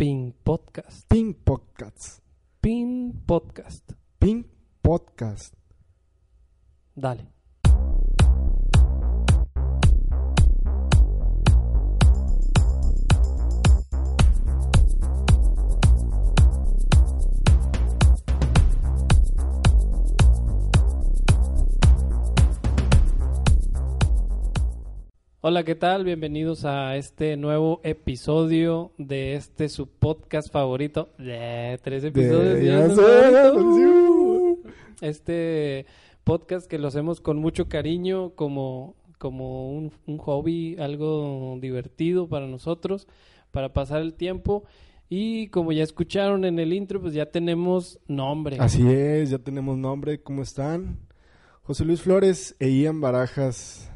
Ping Podcast. Pink Podcast. Ping Podcast. Pink Podcast. Dale. Hola, ¿qué tal? Bienvenidos a este nuevo episodio de este su podcast favorito. Tres episodios De- ya sé. Este podcast que lo hacemos con mucho cariño, como, como un, un hobby, algo divertido para nosotros, para pasar el tiempo. Y como ya escucharon en el intro, pues ya tenemos nombre. Así es, ya tenemos nombre. ¿Cómo están? José Luis Flores e Ian Barajas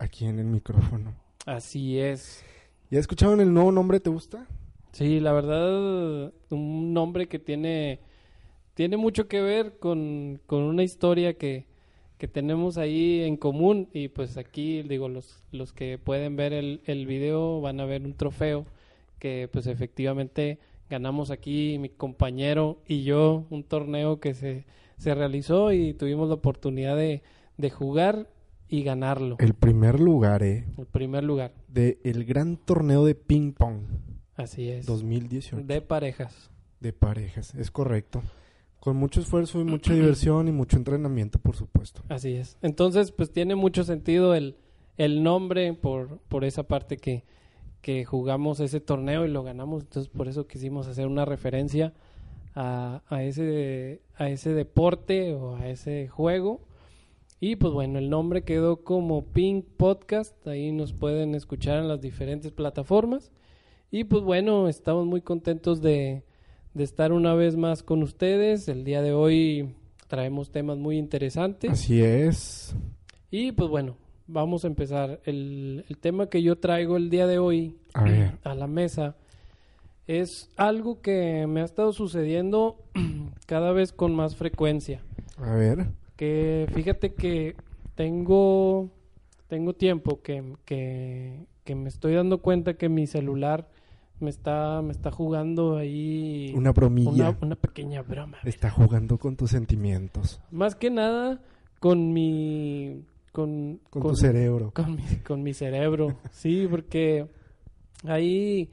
aquí en el micrófono. Así es. ¿Ya escucharon el nuevo nombre? ¿Te gusta? Sí, la verdad, un nombre que tiene, tiene mucho que ver con, con una historia que, que tenemos ahí en común. Y pues aquí, digo, los, los que pueden ver el, el video van a ver un trofeo que pues efectivamente ganamos aquí mi compañero y yo, un torneo que se, se realizó y tuvimos la oportunidad de, de jugar y ganarlo. El primer lugar, ¿eh? El primer lugar, De el gran torneo de ping pong así es. 2018. De parejas. De parejas, es correcto. Con mucho esfuerzo y mucha diversión y mucho entrenamiento, por supuesto. Así es. Entonces, pues tiene mucho sentido el, el nombre por, por esa parte que, que jugamos ese torneo y lo ganamos. Entonces, por eso quisimos hacer una referencia a, a, ese, a ese deporte o a ese juego. Y pues bueno, el nombre quedó como Pink Podcast. Ahí nos pueden escuchar en las diferentes plataformas. Y pues bueno, estamos muy contentos de, de estar una vez más con ustedes. El día de hoy traemos temas muy interesantes. Así es. Y pues bueno, vamos a empezar. El, el tema que yo traigo el día de hoy A ver. a la mesa es algo que me ha estado sucediendo cada vez con más frecuencia. A ver. Que fíjate que tengo, tengo tiempo que, que, que me estoy dando cuenta que mi celular me está, me está jugando ahí Una bromilla. una, una pequeña broma. Está jugando con tus sentimientos. Más que nada con mi... Con, Con, tu cerebro. con mi, con mi cerebro, sí, porque hay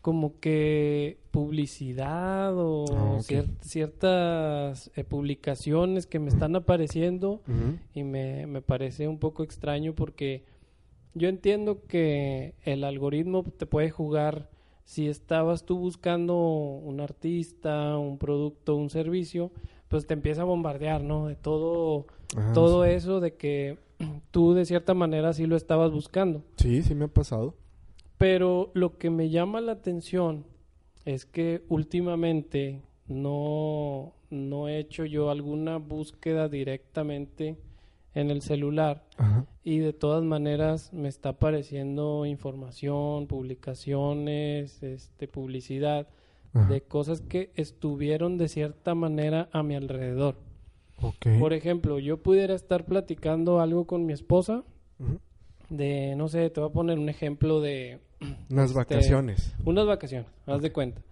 como que publicidad o Ah, cier- ciertas eh, publicaciones que me están apareciendo y me, me parece un poco extraño porque yo entiendo que el algoritmo te puede jugar si estabas tú buscando un artista, un producto, un servicio, pues te empieza a bombardear, ¿no? De todo Ah, todo sí. eso de que tú de cierta manera sí lo estabas buscando. Sí, sí me ha pasado. Pero lo que me llama la atención es que últimamente no, no he hecho yo alguna búsqueda directamente en el celular Ajá. y de todas maneras me está apareciendo información, publicaciones, este, publicidad Ajá. de cosas que estuvieron de cierta manera a mi alrededor. Por ejemplo, yo pudiera estar platicando algo con mi esposa de, no sé, te voy a poner un ejemplo de Unas este, vacaciones. unas vacaciones, haz de cuenta.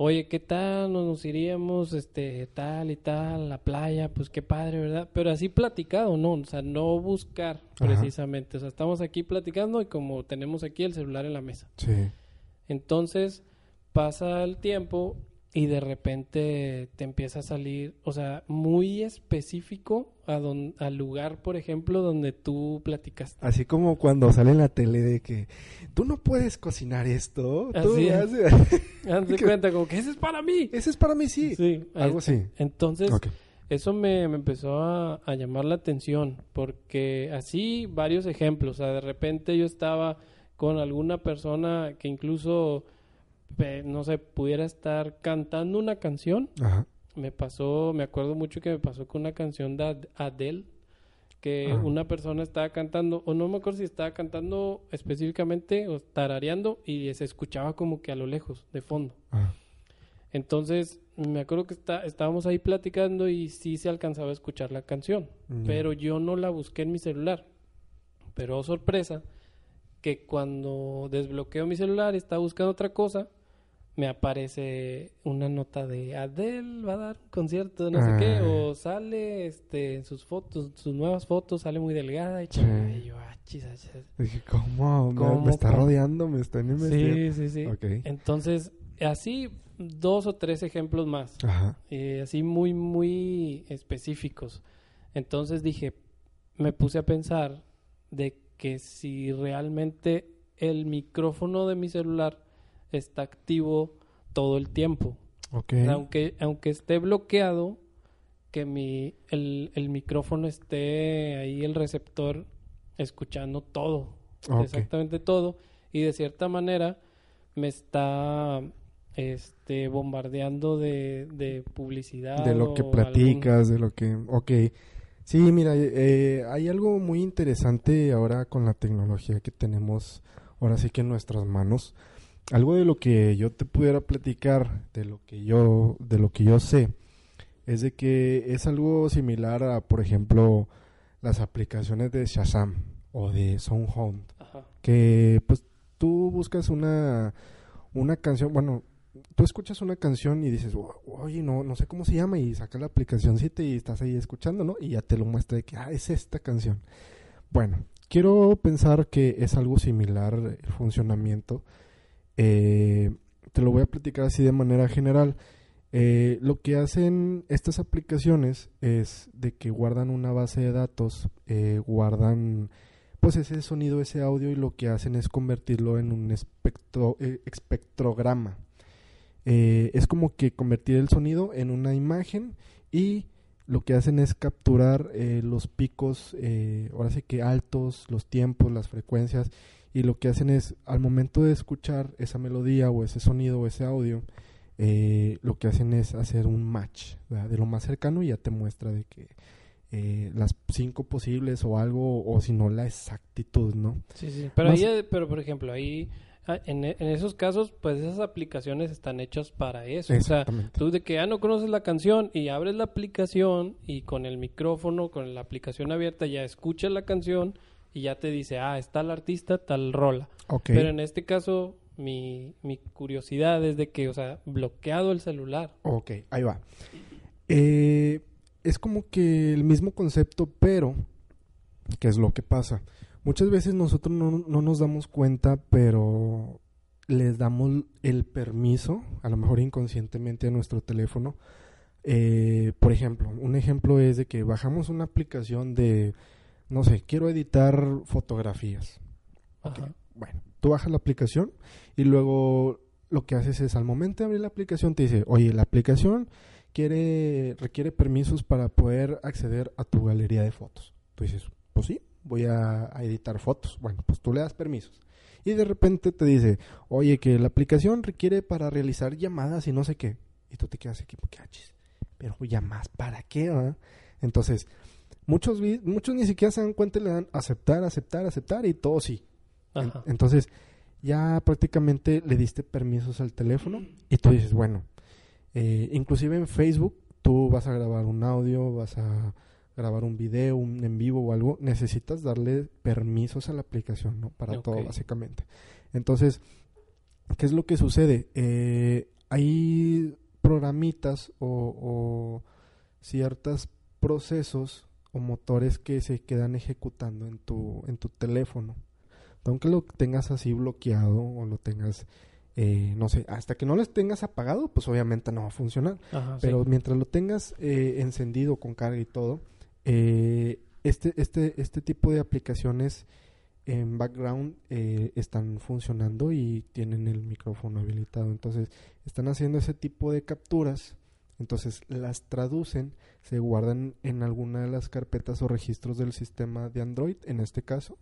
Oye, ¿qué tal? Nos, nos iríamos, este, tal y tal, la playa, pues qué padre, ¿verdad? Pero así platicado, ¿no? O sea, no buscar Ajá. precisamente. O sea, estamos aquí platicando y como tenemos aquí el celular en la mesa. Sí. Entonces pasa el tiempo y de repente te empieza a salir, o sea, muy específico a don- al lugar, por ejemplo, donde tú platicaste. Así como cuando sale en la tele de que tú no puedes cocinar esto. Tú Así es. haces- ¿Qué? cuenta, como que ese es para mí. Ese es para mí, sí. Sí, Algo así. Entonces, eso me, me empezó a, a llamar la atención, porque así varios ejemplos, o sea, de repente yo estaba con alguna persona que incluso, no sé, pudiera estar cantando una canción Ajá. Me pasó, me acuerdo mucho que me pasó con una canción de Ad- Adele, que Ajá. una persona estaba cantando, o no me acuerdo si estaba cantando específicamente o tarareando y se escuchaba como que a lo lejos, de fondo. Ajá. Entonces, me acuerdo que está, estábamos ahí platicando y sí se alcanzaba a escuchar la canción, pero yo no la busqué en mi celular. Pero oh, sorpresa, que cuando desbloqueo mi celular y estaba buscando otra cosa, me aparece una nota de Adele va a dar un concierto, no sé qué, Ah. o sale este, en sus fotos, sus nuevas fotos, sale muy delgada y, Sí. y yo, ah, chis, ah, chis. Dije, ¿cómo? Me- ¿Cómo? Me, está rodeando, me están investigando. Sí, sí, sí. Entonces, así dos o tres ejemplos más, Ajá. eh, así muy, muy específicos. Entonces dije, me puse a pensar de que si realmente el micrófono de mi celular está activo todo el tiempo. Aunque, aunque esté bloqueado, que mi, el, el micrófono esté ahí, el receptor, escuchando todo, exactamente todo, y de cierta manera me está este, bombardeando de, de publicidad. De lo que algún- platicas, de lo que... Ok. Sí, mira, eh, hay algo muy interesante ahora con la tecnología que tenemos ahora sí que en nuestras manos. Algo de lo que yo te pudiera platicar, de lo que yo, de lo que yo sé, es de que es algo similar a, por ejemplo, las aplicaciones de Shazam o de SoundHound Ajá. que pues tú buscas una una canción, bueno, tú escuchas una canción y dices, "O- oye, no, no sé cómo se llama, y sacas la aplicación y estás ahí escuchando, ¿no? Y ya te lo muestra de que, ah, es esta canción. Bueno, quiero pensar que es algo similar el funcionamiento. Eh, te lo voy a platicar así de manera general. Eh, lo que hacen estas aplicaciones es de que guardan una base de datos, eh, guardan pues ese sonido, ese audio y lo que hacen es convertirlo en un espectro, eh, espectrograma. Eh, es como que convertir el sonido en una imagen y lo que hacen es capturar eh, los picos, eh, ahora sí que altos, los tiempos, las frecuencias y lo que hacen es al momento de escuchar esa melodía o ese sonido o ese audio, eh, lo que hacen es hacer un match ¿verdad? de lo más cercano y ya te muestra de que las cinco posibles o algo, o si no la exactitud, ¿no? Sí, sí. Pero, Más- ahí, pero por ejemplo, ahí, ah, en, e- en esos casos, pues esas aplicaciones están hechas para eso. O sea, tú de que ya no conoces la canción y abres la aplicación y con el micrófono, con la aplicación abierta, ya escuchas la canción y ya te dice, ah, está el artista, tal rola. Ok. Pero en este caso, mi, mi curiosidad es de que, o sea, bloqueado el celular. Ok, ahí va. Eh, es como que el mismo concepto, pero, ¿qué es lo que pasa? Muchas veces nosotros no, no nos damos cuenta, pero les damos el permiso, a lo mejor inconscientemente a nuestro teléfono. Eh, por ejemplo, un ejemplo es de que bajamos una aplicación de, no sé, quiero editar fotografías. Bueno, tú bajas la aplicación y luego lo que haces es al momento de abrir la aplicación te dice, oye, la aplicación quiere, requiere permisos para poder acceder a tu galería de fotos. Tú dices, pues sí, voy a, a editar fotos. Bueno, pues tú le das permisos. Y de repente te dice, oye, que la aplicación requiere para realizar llamadas y no sé qué. Y tú te quedas aquí, ¿qué hachis? Pero llamadas, ¿para qué? va?". Entonces, muchos, muchos ni siquiera se dan cuenta y le dan aceptar, aceptar, aceptar y todo sí. Ajá. Entonces, ya prácticamente le diste permisos al teléfono y tú dices, bueno, eh, inclusive en Facebook tú vas a grabar un audio, vas a grabar un video, un en vivo o algo, necesitas darle permisos a la aplicación, ¿no? Para todo, básicamente. Entonces, ¿qué es lo que sucede? Eh, hay programitas o, o ciertos procesos o motores que se quedan ejecutando en tu, en tu teléfono. Aunque lo tengas así bloqueado o lo tengas, eh, no sé, hasta que no lo tengas apagado, pues obviamente no va a funcionar. Ajá, sí. Pero mientras lo tengas eh, encendido con carga y todo, eh, este, este, este tipo de aplicaciones en background eh, están funcionando y tienen el micrófono habilitado. Entonces, están haciendo ese tipo de capturas. Entonces, las traducen, se guardan en alguna de las carpetas o registros del sistema de Android, en este caso.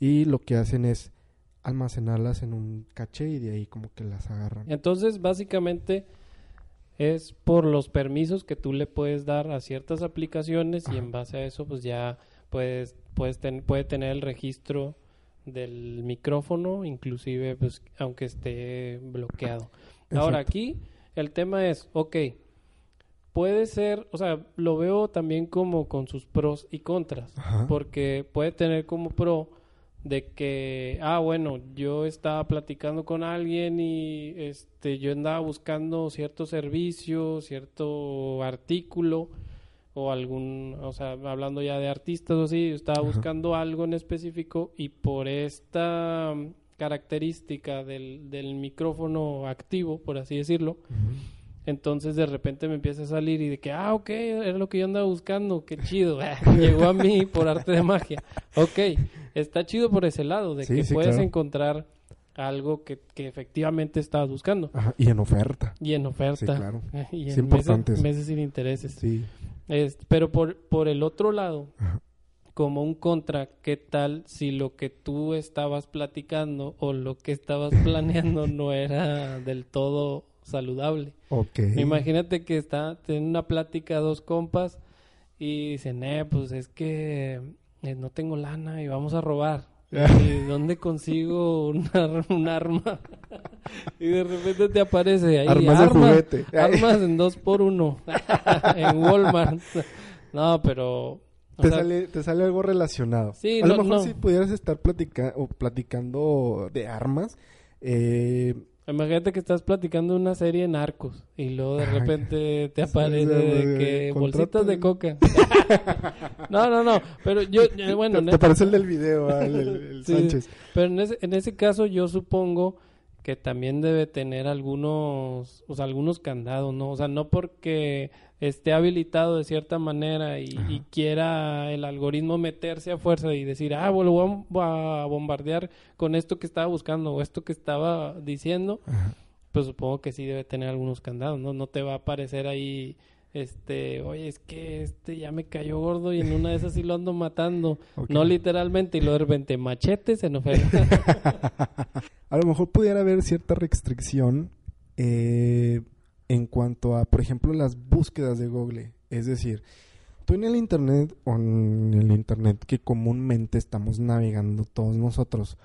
Y lo que hacen es almacenarlas en un caché y de ahí como que las agarran. Entonces, básicamente es por los permisos que tú le puedes dar a ciertas aplicaciones y en base a eso, pues ya puedes, puedes ten- puede tener el registro del micrófono, inclusive, pues, aunque esté bloqueado. Ahora, aquí el tema es, ok, puede ser, o sea, lo veo también como con sus pros y contras, Ajá. porque puede tener como pro de que, ah, bueno, yo estaba platicando con alguien y este, yo andaba buscando cierto servicio, cierto artículo o algún, o sea, hablando ya de artistas o así, yo estaba buscando algo en específico y por esta característica del, del micrófono activo, por así decirlo, entonces de repente me empieza a salir y de que, ah, ok, era lo que yo andaba buscando, qué chido. Llegó a mí por arte de magia. Ok, está chido por ese lado, de que puedes encontrar algo que, que, efectivamente estabas buscando. Ajá, y en oferta. Y en oferta. Sí, claro. Y en meses, meses, sin intereses. Sí. pero por, por el otro lado, como un contra, ¿qué tal si lo que tú estabas platicando o lo que estabas planeando no era del todo saludable. Ok. Imagínate que está en una plática dos compas y dicen, eh, pues es que eh, no tengo lana y vamos a robar. ¿Y dónde consigo un arma? y de repente te aparece ahí armas, armas, armas en dos por uno en Walmart. no, pero te, sale, te sale algo relacionado. Sí, a lo mejor si pudieras estar platica o platicando de armas, eh, Imagínate que estás platicando una serie en arcos y luego de repente te aparece de que bolsitas de coca. no, no, no, pero yo, eh, bueno... Te, parece el del video, ah, el, Sánchez. Pero en ese, en ese caso yo supongo que también debe tener algunos, o sea, algunos candados, ¿no? O sea, no porque esté habilitado de cierta manera y, quiera el algoritmo meterse a fuerza y decir, ah, bueno, voy a bombardear con esto que estaba buscando o esto que estaba diciendo, pues supongo que sí debe tener algunos candados, ¿no? No te va a aparecer ahí, este, oye, es que este ya me cayó gordo y en una de esas sí lo ando matando. No literalmente, y lo de repente machete se nos A lo mejor pudiera haber cierta restricción, eh en cuanto a, por ejemplo, las búsquedas de Google. Es decir, tú en el Internet o en el Internet que comúnmente estamos navegando todos nosotros.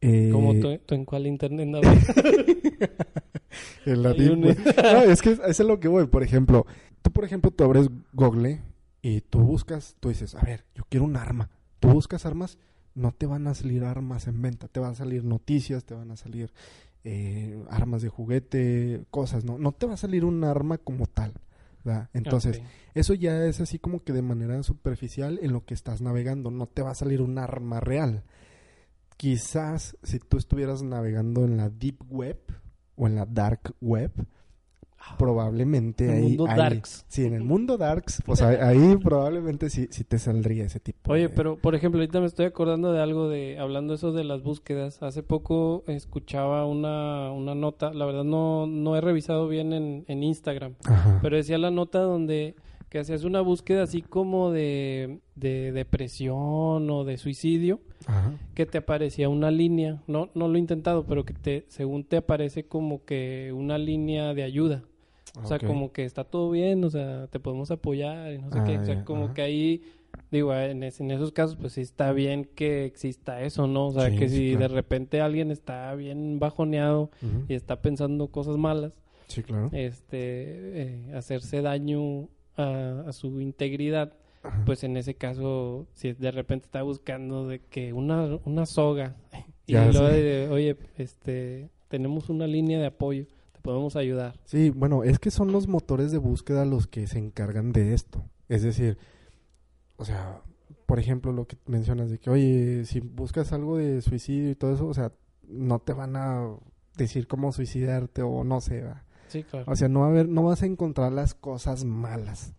Eh, ¿Cómo tú, en cuál Internet navegas? en la no, es que eso es lo que voy. Por ejemplo, tú, por ejemplo, tú abres Google y tú buscas, tú dices, a ver, yo quiero un arma. Tú buscas armas, no te van a salir armas en venta, te van a salir noticias, te van a salir eh, armas de juguete, cosas, ¿no? No te va a salir un arma como tal. ¿verdad? Entonces, eso ya es así como que de manera superficial en lo que estás navegando, no te va a salir un arma real. Quizás si tú estuvieras navegando en la deep web o en la dark web, probablemente en el mundo darks. Sí, en el mundo darks, pues ahí, probablemente sí, sí te saldría ese tipo. Oye, pero por ejemplo, ahorita me estoy acordando de algo de, hablando eso de las búsquedas. Hace poco escuchaba una, una nota, la verdad no, no he revisado bien en, en Instagram, pero decía la nota donde que hacías una búsqueda así como de, de depresión o de suicidio, que te aparecía una línea, no, no lo he intentado, pero que te, según te aparece como que una línea de ayuda. O sea, como que está todo bien, o sea, te podemos apoyar y no sé qué. O sea, ah, como que ahí, digo, en, en, esos casos, pues sí está bien que exista eso, ¿no? O sea, que si de repente alguien está bien bajoneado y está pensando cosas malas, sí, claro. este, eh, hacerse daño a, su integridad, pues en ese caso, si de repente está buscando de que una, una soga y luego de, oye, este, tenemos una línea de apoyo podemos ayudar. Sí, bueno, es que son los motores de búsqueda los que se encargan de esto. Es decir, o sea, por ejemplo, lo que mencionas de que, oye, si buscas algo de suicidio y todo eso, o sea, no te van a decir cómo suicidarte o no sé, ¿va? Sí, claro. O sea, no, va a haber, no vas a encontrar las cosas malas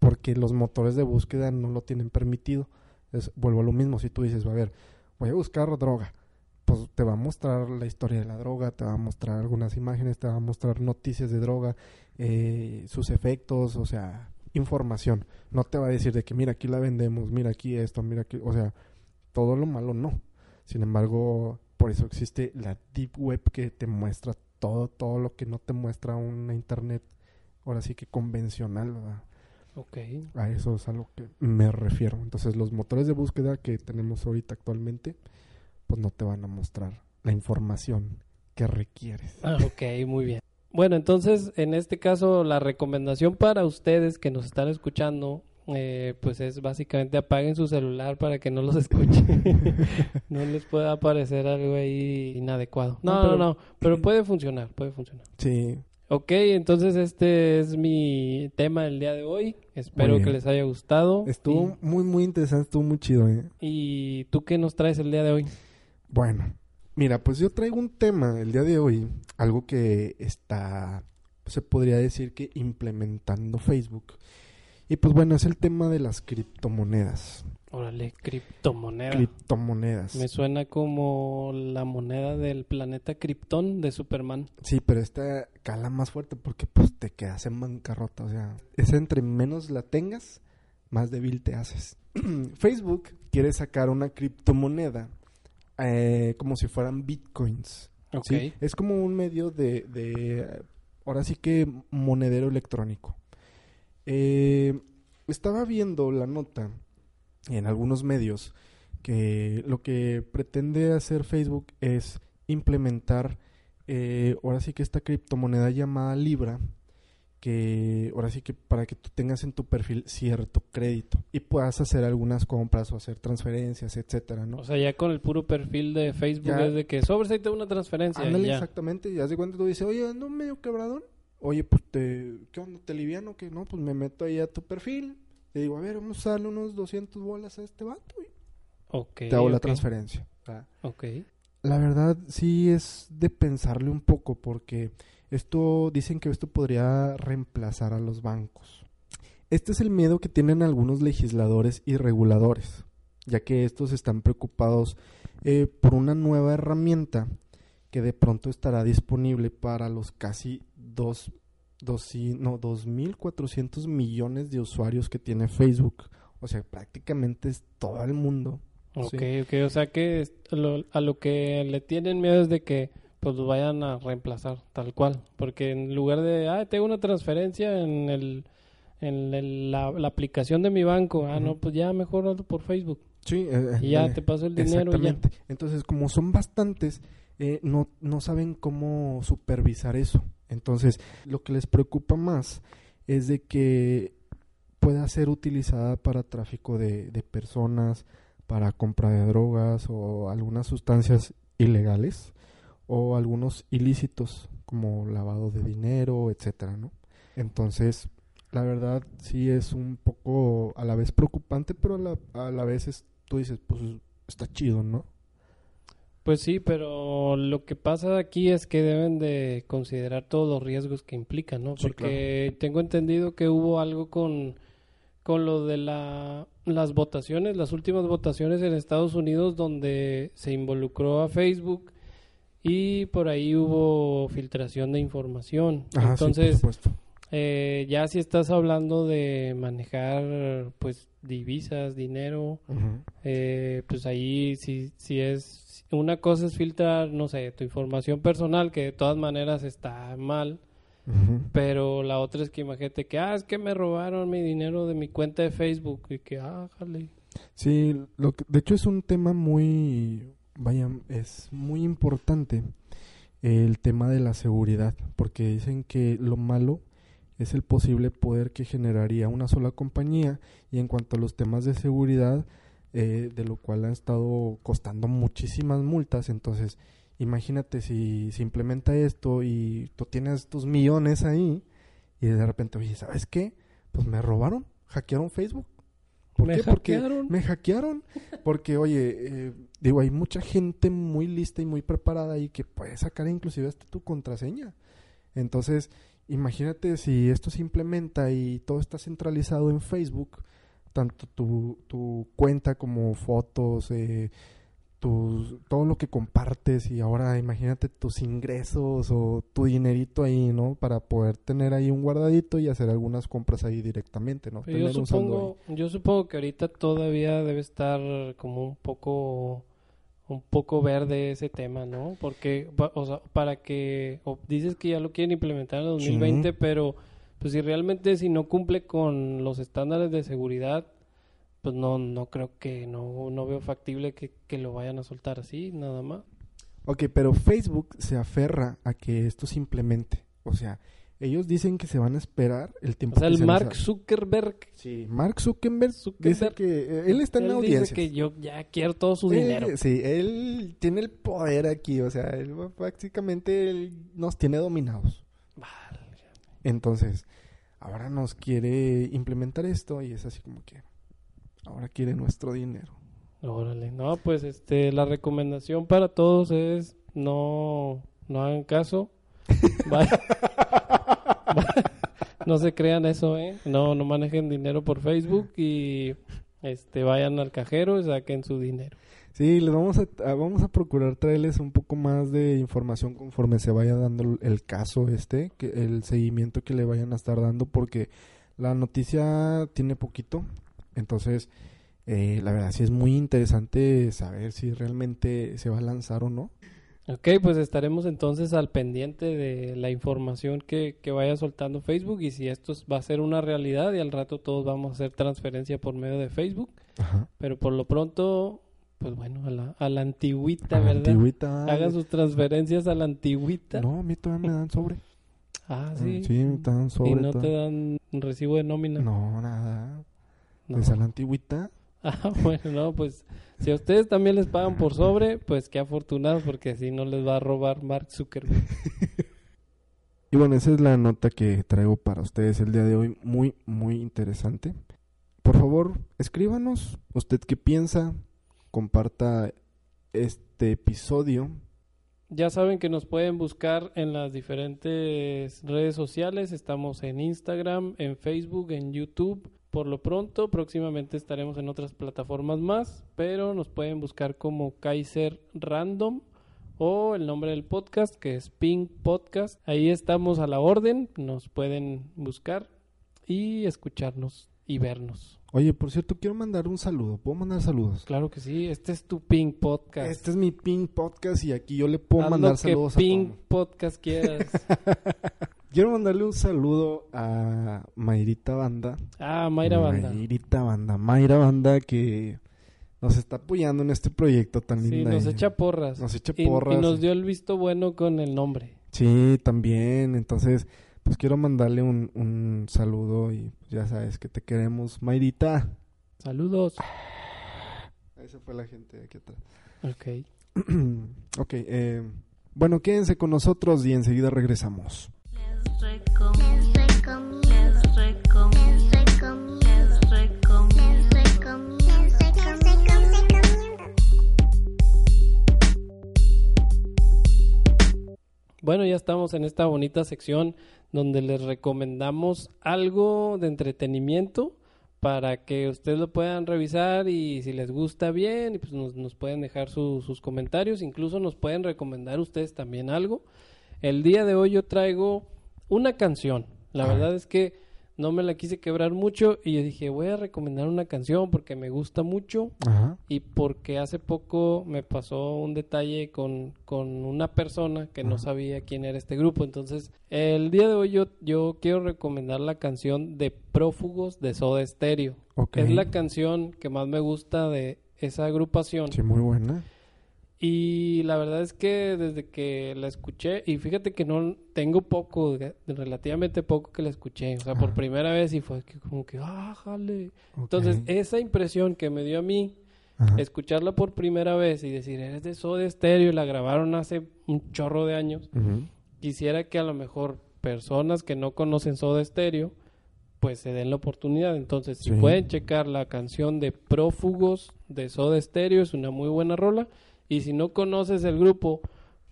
porque los motores de búsqueda no lo tienen permitido. Es, vuelvo a lo mismo, si tú dices, a ver, voy a buscar droga pues te va a mostrar la historia de la droga, te va a mostrar algunas imágenes, te va a mostrar noticias de droga, eh, sus efectos, o sea, información. No te va a decir de que mira aquí la vendemos, mira aquí esto, mira aquí, o sea, todo lo malo no. Sin embargo, por eso existe la deep web que te muestra todo, todo lo que no te muestra una internet, ahora sí que convencional, ¿verdad? Ok. A eso es a lo que me refiero. Entonces, los motores de búsqueda que tenemos ahorita actualmente, pues no te van a mostrar la información que requieres. Ah, ok, muy bien. Bueno, entonces, en este caso, la recomendación para ustedes que nos están escuchando eh, pues es básicamente apaguen su celular para que no los escuche. no les pueda aparecer algo ahí inadecuado. No, No, no, pero- no, pero puede funcionar, puede funcionar. Sí, Ok, entonces este es mi tema del día de hoy. Espero que les haya gustado. estuvo muy, muy interesante, estuvo muy chido, ¿eh? Y, ¿Y tú qué nos traes el día de hoy? Bueno, mira, pues yo traigo un tema el día de hoy, algo que está, se podría decir que implementando Facebook. Y pues bueno, es el tema de las criptomonedas. Órale, criptomoneda. Criptomonedas. Me suena como la moneda del planeta Krypton de Superman. Sí, pero esta cala más fuerte porque pues te quedas en bancarrota. O sea, es entre menos la tengas, más débil te haces. Facebook quiere sacar una criptomoneda eh, como si fueran bitcoins. Es como un medio de, de, ahora sí que monedero electrónico. Eh, estaba viendo la nota en algunos medios que lo que pretende hacer Facebook es implementar eh, ahora sí que esta criptomoneda llamada Libra que ahora sí que para que tú tengas en tu perfil cierto crédito y puedas hacer algunas compras o hacer transferencias, etcétera, ¿no? O sea, ya con el puro perfil de Facebook Ya. es de que sobres ahí te una transferencia. Ándale, ya. exactamente. Y haz de cuenta tú dices, oye, ando medio quebradón. Oye, pues, te, ¿qué onda? ¿Te liviano? que No, pues me meto ahí a tu perfil. Le digo, a ver, vamos a darle unos 200 bolas a este vato. Y Ok. te hago la transferencia. ¿verdad? Ok. La verdad, sí es de pensarle un poco porque esto, dicen que esto podría reemplazar a los bancos. Este es el miedo que tienen algunos legisladores y reguladores, ya que estos están preocupados eh, por una nueva herramienta que de pronto estará disponible para los casi dos, dos, y- no, 2.400 millones de usuarios que tiene Facebook. O sea, prácticamente es todo el mundo. Ok, Sí. ok. O sea que lo- a lo que le tienen miedo es de que pues los vayan a reemplazar tal cual. Porque en lugar de, ah, tengo una transferencia en el en el- la, la aplicación de mi banco, ah, no, pues ya mejor hazlo por Facebook. Sí, eh, Y ya eh, te paso el dinero y ya. Exactamente. Entonces, como son bastantes, eh, no, no saben cómo supervisar eso. Entonces, lo que les preocupa más es de que pueda ser utilizada para tráfico de, de personas, para compra de drogas o algunas sustancias ilegales o algunos ilícitos como lavado de dinero, etcétera, ¿no? Entonces, la verdad sí es un poco a la vez preocupante, pero a la, a la vez es, tú dices, pues está chido, ¿no? Pues sí, pero lo que pasa aquí es que deben de considerar todos los riesgos que implican, ¿no? Sí, Porque tengo entendido que hubo algo con, con lo de la, las votaciones, las últimas votaciones en Estados Unidos donde se involucró a Facebook y por ahí hubo filtración de información. Ajá, sí, por Entonces, eh, ya si estás hablando de manejar pues divisas, dinero, eh, pues ahí si, si es una cosa es filtrar, no sé, tu información personal, que de todas maneras está mal, pero la otra es que imagínate que, ah, es que me robaron mi dinero de mi cuenta de Facebook y que, ah, jale. Sí, lo que- de hecho es un tema muy, vaya, es muy importante el tema de la seguridad, porque dicen que lo malo es el posible poder que generaría una sola compañía y en cuanto a los temas de seguridad, eh, de lo cual han estado costando muchísimas multas, entonces imagínate si se implementa esto y tú tienes tus millones ahí y de repente, oye, ¿sabes qué? Pues me robaron, hackearon Facebook. ¿Por Me qué? Porque hackearon. me hackearon. Porque, oye, eh, digo, hay mucha gente muy lista y muy preparada y que puede sacar inclusive hasta tu contraseña. Entonces, imagínate si esto se implementa y todo está centralizado en Facebook, tanto tu, tu cuenta como fotos, eh, tus, todo lo que compartes y ahora imagínate tus ingresos o tu dinerito ahí, ¿no? Para poder tener ahí un guardadito y hacer algunas compras ahí directamente, ¿no? Yo Tener un saldo supongo, yo supongo que ahorita todavía debe estar como un poco un poco verde ese tema, ¿no? Porque o sea, para que o dices que ya lo quieren implementar en el Sí. 2020, pero pues si realmente si no cumple con los estándares de seguridad, pues no no creo que no no veo factible que, que lo vayan a soltar así, nada más. Ok, pero Facebook se aferra a que esto se implemente. O sea, ellos dicen que se van a esperar el tiempo O sea, el Mark Zuckerberg, Sí, Mark Zuckerberg, dice Zuckerberg. que eh, él está en la audiencia. dice que yo ya quiero todo su Eh, dinero. sí, él tiene el poder aquí, o sea, él prácticamente él nos tiene dominados. Vale. Entonces, ahora nos quiere implementar esto y es así como que ahora quiere nuestro dinero. Órale, no, pues este, la recomendación para todos es no, no hagan caso. Vaya- no se crean eso, ¿eh? No, no manejen dinero por Facebook y este, vayan al cajero y saquen su dinero. Sí, les vamos a, a- vamos a procurar traerles un poco más de información conforme se vaya dando el- el caso este, que el seguimiento que le vayan a estar dando, porque la noticia tiene poquito, entonces eh, la verdad sí es muy interesante saber si realmente se va a lanzar o no. Ok, pues estaremos entonces al pendiente de la información que, que vaya soltando Facebook y si esto es- va a ser una realidad y al rato todos vamos a hacer transferencia por medio de Facebook. Ajá. Pero por lo pronto, pues bueno, a la, a la antigüita, A ¿verdad? antigüita. Hagan sus transferencias a la antigüita. No, a mí todavía me dan sobre. Ah, Mm, sí. Sí, me dan sobre. y no te dan un recibo de nómina. No, nada. No. A la antigüita. Ah, bueno, no, pues si a ustedes también les pagan por sobre, pues qué afortunados porque así no les va a robar Mark Zuckerberg. Y bueno, esa es la nota que traigo para ustedes el día de hoy. Muy, muy interesante. Por favor, escríbanos. ¿Usted qué piensa? Comparta este episodio. Ya saben que nos pueden buscar en las diferentes redes sociales. Estamos en Instagram, en Facebook, en YouTube. Por lo pronto, próximamente estaremos en otras plataformas más, pero nos pueden buscar como Kaiser Random o el nombre del podcast que es Pink Podcast. Ahí estamos a la orden, nos pueden buscar y escucharnos y vernos. Oye, por cierto, quiero mandar un saludo. ¿Puedo mandar saludos? Claro que sí, este es tu Pink Podcast. Este es mi Pink Podcast y aquí yo le puedo Haz mandar lo que saludos a Pink todos. Podcast quieras. Quiero mandarle un saludo a Mayrita Banda. Ah, Mayra Banda. Mayrita Banda. Mayra Banda que nos está apoyando en este proyecto tan Sí, lindo. nos echa porras. Nos echa Y- porras. Y, nos dio el visto bueno con el nombre. Sí, también. Entonces, pues quiero mandarle un, un saludo y ya sabes que te queremos, Mayrita. Saludos. Esa fue la gente de aquí atrás. Ok. ok, eh, bueno, quédense con nosotros y enseguida regresamos. Bueno, ya estamos en esta bonita sección donde les recomendamos algo de entretenimiento para que ustedes lo puedan revisar y si les gusta bien, y pues nos, nos pueden dejar su- sus comentarios, incluso nos pueden recomendar ustedes también algo. El día de hoy yo traigo una canción. La Ajá. verdad es que no me la quise quebrar mucho y yo dije, voy a recomendar una canción porque me gusta mucho Ajá. y porque hace poco me pasó un detalle con, con una persona que no sabía quién era este grupo. Entonces, el día de hoy yo, yo quiero recomendar la canción de Prófugos de Soda Stereo. Es la canción que más me gusta de esa agrupación. Sí, muy buena. Y la verdad es que desde que la escuché, y fíjate que no tengo poco, relativamente poco que la escuché, o sea, por primera vez y fue como que, ah, jale. Entonces, esa impresión que me dio a mí Ajá. escucharla por primera vez y decir, eres de Soda Stereo y la grabaron hace un chorro de años, quisiera que a lo mejor personas que no conocen Soda Stereo, pues se den la oportunidad. Entonces, si pueden checar la canción de Prófugos de Soda Stereo, es una muy buena rola. Y si no conoces el grupo,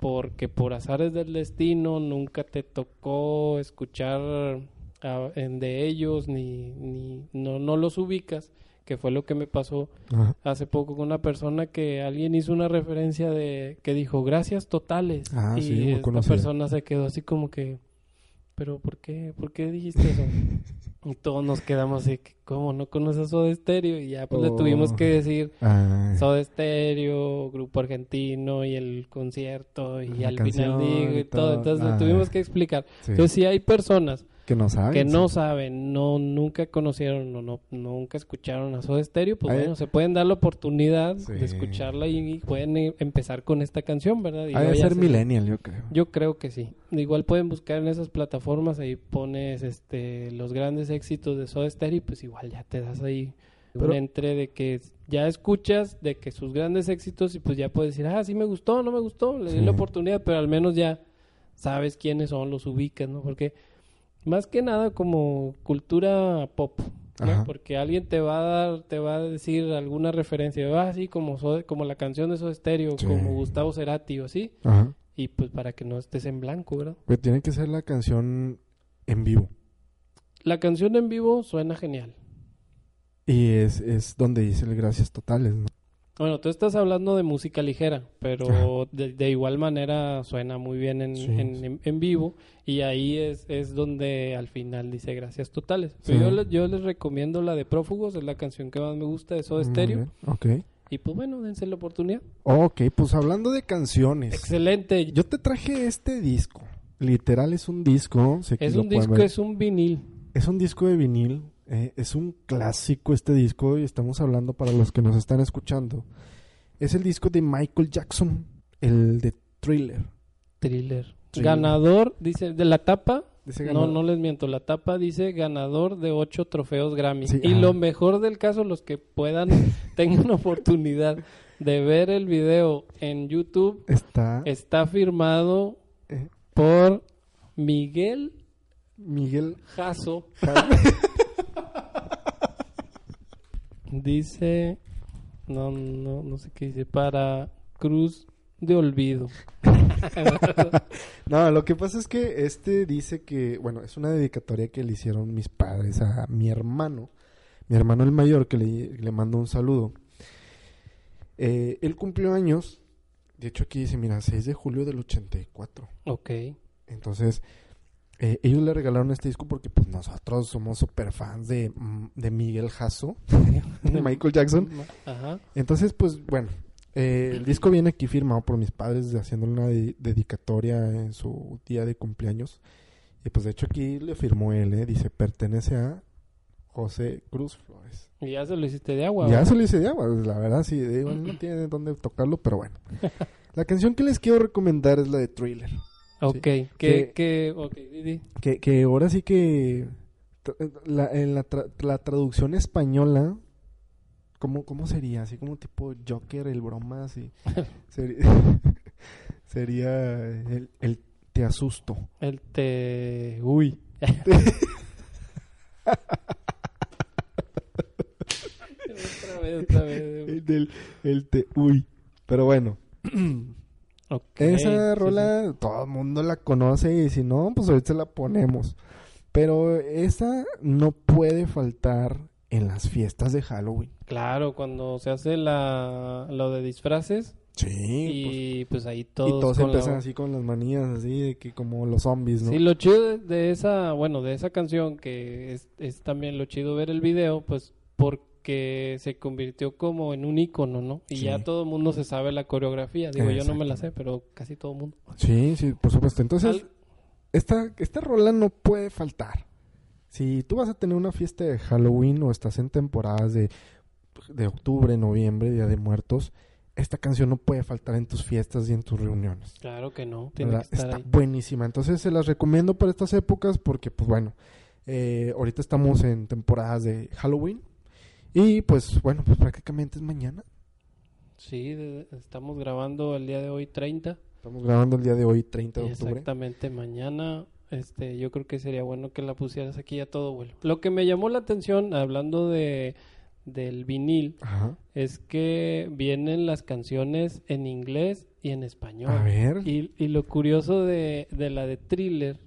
porque por azares del destino nunca te tocó escuchar a- en de ellos, ni, ni no, no los ubicas, que fue lo que me pasó Ajá. hace poco con una persona que alguien hizo una referencia de que dijo gracias totales Ah, y sí, esta conocida. persona se quedó así como que pero por qué por qué dijiste eso y todos nos quedamos así que cómo no conoces Soda Stereo y ya pues le Oh. tuvimos que decir Ay. Soda Stereo grupo argentino y el concierto y La al final y y todo todo. entonces Ah. le tuvimos que explicar Sí. entonces si hay personas Que no saben. que no sí. saben, no nunca conocieron o no, nunca escucharon a Soda Stereo, pues Ay. bueno, se pueden dar la oportunidad Sí. de escucharla y pueden eh, empezar con esta canción, ¿verdad? Y Ha de luego ya ser se- millennial, yo creo. Yo creo que sí. Igual pueden buscar en esas plataformas, ahí pones este los grandes éxitos de Soda Stereo y pues igual ya te das ahí Pero- un entre de que ya escuchas de que sus grandes éxitos y pues ya puedes decir, ah, sí me gustó, no me gustó, le di Sí. la oportunidad, pero al menos ya sabes quiénes son, los ubicas, ¿no? Porque más que nada como cultura pop. Porque alguien te va a dar, te va a decir alguna referencia, ah, sí, como, Soda- como la canción de Soda Stereo, Sí. como Gustavo Cerati o así, Ajá. y pues para que no estés en blanco, ¿verdad? Pero tiene que ser la canción en vivo. La canción en vivo suena genial. Y es, es donde dice el gracias totales, ¿no? Bueno, tú estás hablando de música ligera, pero de, de igual manera suena muy bien en, Sí, en, sí. en- en vivo y ahí es, es donde al final dice gracias totales. Pero Sí. yo, les, yo les recomiendo la de Prófugos, es la canción que más me gusta de Soda Stereo. Ok. Y pues bueno, dense la oportunidad. Ok, pues hablando de canciones. Excelente. Yo te traje este disco. Literal es un disco. es un disco, ver. es un vinil. Es un disco de vinil. Eh, es un clásico este disco y estamos hablando para los que nos están escuchando. Es el disco de Michael Jackson, el de Thriller. Thriller. Thriller. Ganador, dice, de la tapa. No, no les miento. La tapa dice ganador de ocho trofeos Grammy. Sí, y lo mejor del caso, los que puedan, tengan oportunidad de ver el video en YouTube, Está está firmado eh, por Miguel Miguel. Jasso. dice, no, no, no sé qué dice, para Cruz de Olvido. No, lo que pasa es que este dice que, bueno, es una dedicatoria que le hicieron mis padres a mi hermano, mi hermano el mayor, que le, le mando un saludo. Eh, él cumplió años, de hecho aquí dice, mira, 6 de julio del 84. ok. Entonces, eh, ellos le regalaron este disco porque pues nosotros somos super fans de, mm, de Miguel Jasso, de Michael Jackson. Ajá. Entonces, pues bueno, eh, el disco viene aquí firmado por mis padres haciéndole una de- dedicatoria en su día de cumpleaños. Y pues de hecho aquí le firmó él, ¿eh? dice, pertenece a José Cruz Flores. Y ya se lo hiciste de agua. ya ¿verdad? se lo hice de agua, la verdad sí, digo, no tiene dónde tocarlo, pero bueno. La canción que les quiero recomendar es la de Thriller. Ok, que, Que- que, ok, di, di. Que, que ahora sí que tra- la, en la, tra- la traducción española, ¿cómo, ¿cómo sería? Así como tipo Joker, el broma, así. sería sería el, el te asusto. el te... Uy. otra vez, otra vez. El te uy. Pero bueno, Esa sí, rola todo el mundo la conoce y si no, pues ahorita la ponemos. Pero esa no puede faltar en las fiestas de Halloween. Claro, cuando se hace la, lo de disfraces Sí, pues, y pues ahí Y todos, todos con la- empiezan así con las manías, así de que como los zombies, ¿no? Sí, lo chido de, esa, bueno, de esa canción que es, es también lo chido ver el video, pues porque se convirtió como en un icono, ¿no? Y Sí. ya todo el mundo se sabe la coreografía. Digo, yo no me la sé, pero casi todo el mundo. Sí, sí, por supuesto. Entonces, Al- esta, esta rola no puede faltar. Si tú vas a tener una fiesta de Halloween o estás en temporadas de, de octubre, noviembre, Día de Muertos, esta canción no puede faltar en tus fiestas y en tus reuniones. Claro que no, tiene que estar Está ahí. buenísima. Entonces se las recomiendo para estas épocas porque, pues bueno, eh, ahorita estamos en temporadas de Halloween y pues bueno, pues prácticamente es mañana. Sí, estamos grabando el día de hoy 30. Estamos grabando el día de hoy, 30 de octubre. Exactamente, mañana este yo creo que sería bueno que la pusieras aquí a todo vuelo. Lo que me llamó la atención hablando de del vinil Ajá. es que vienen las canciones en inglés y en español. A ver. Y, y lo curioso de, de la de thriller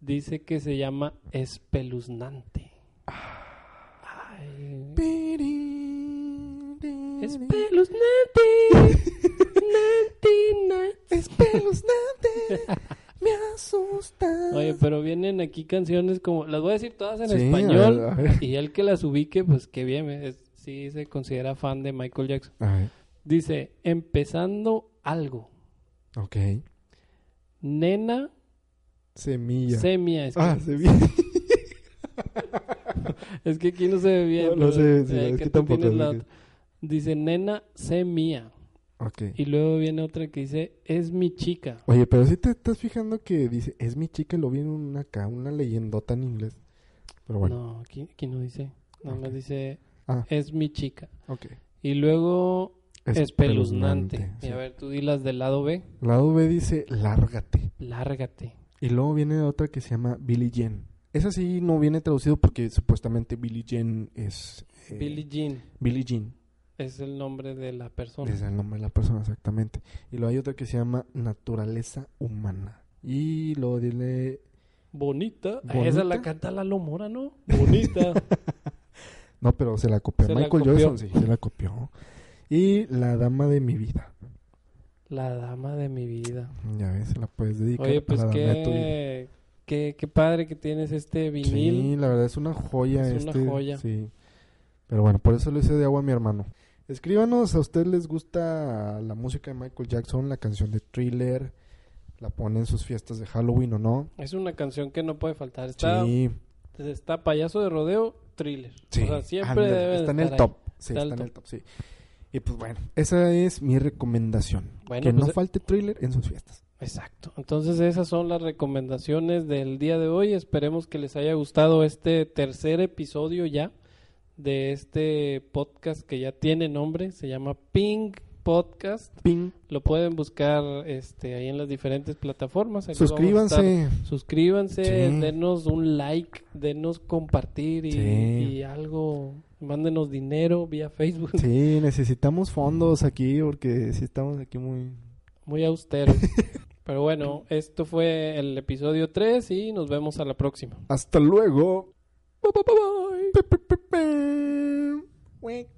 dice que se llama espeluznante. Ay, espeluznante. Espeluznante, me asusta. Oye, pero vienen aquí canciones como, las voy a decir todas en Sí, a español ver, a ver. y el que las ubique, pues qué bien, es, sí se considera fan de Michael Jackson. A ver, Dice, empezando algo, ok. nena, Semilla. Semia. Es que, Ah, semilla. es que aquí no se ve bien. No, no sí, eh, es que que tú tampoco, tienes la que- otra. Dice, nena, sé mía. ok. Y luego viene otra que dice, es mi chica. Oye, pero si te estás fijando que dice, es mi chica, lo vi en una acá, una leyendota en inglés. Pero bueno, No, aquí, aquí no dice. Nada más dice, Ah. es mi chica. ok. Y luego, espeluznante. sí. Y a ver, tú di las del lado B. Lado B dice, lárgate. Lárgate. Y luego viene otra que se llama Billie Jean. Esa sí no viene traducido porque supuestamente Billie Jean es... eh, Billie Jean Billie Jean. Es el nombre de la persona. Es el nombre de la persona, exactamente. Y luego hay otra que se llama Naturaleza Humana. Y luego dile... Bonita. ¿Bonita? Esa la canta la Lomora, ¿no? Bonita. No, pero se la copió. Se la Michael. Jackson, sí, se la copió. Y La Dama de mi vida. la dama de mi vida. Ya ves, se la puedes dedicar Oye, pues a la dama de tu vida. qué, qué, qué padre que tienes este vinil. Sí, la verdad es una joya. Es una este, joya. Sí. Pero bueno, por eso lo hice de agua a mi hermano. Escríbanos, ¿a ustedes les gusta la música de Michael Jackson, la canción de Thriller? ¿La ponen en sus fiestas de Halloween o no? Es una canción que no puede faltar. Está, Sí, está payaso de rodeo, thriller. sí. O sea, siempre ándale, debe de está en el top. Sí, Está en el top. sí. Y pues bueno, esa es mi recomendación. Bueno, que pues, no eh, falte Thriller en sus fiestas. Exacto. Entonces esas son las recomendaciones del día de hoy. Esperemos que les haya gustado este tercer episodio ya de este podcast que ya tiene nombre. Se llama Pink Podcast. Ping. Lo pueden buscar este, ahí en las diferentes plataformas. Suscríbanse. Suscríbanse, Sí. denos un like, denos compartir y, Sí. y algo. Mándenos dinero vía Facebook. Sí, necesitamos fondos aquí porque sí estamos aquí muy... Muy austeros. Pero bueno, esto fue el episodio 3 y nos vemos a la próxima. Hasta luego. Wink.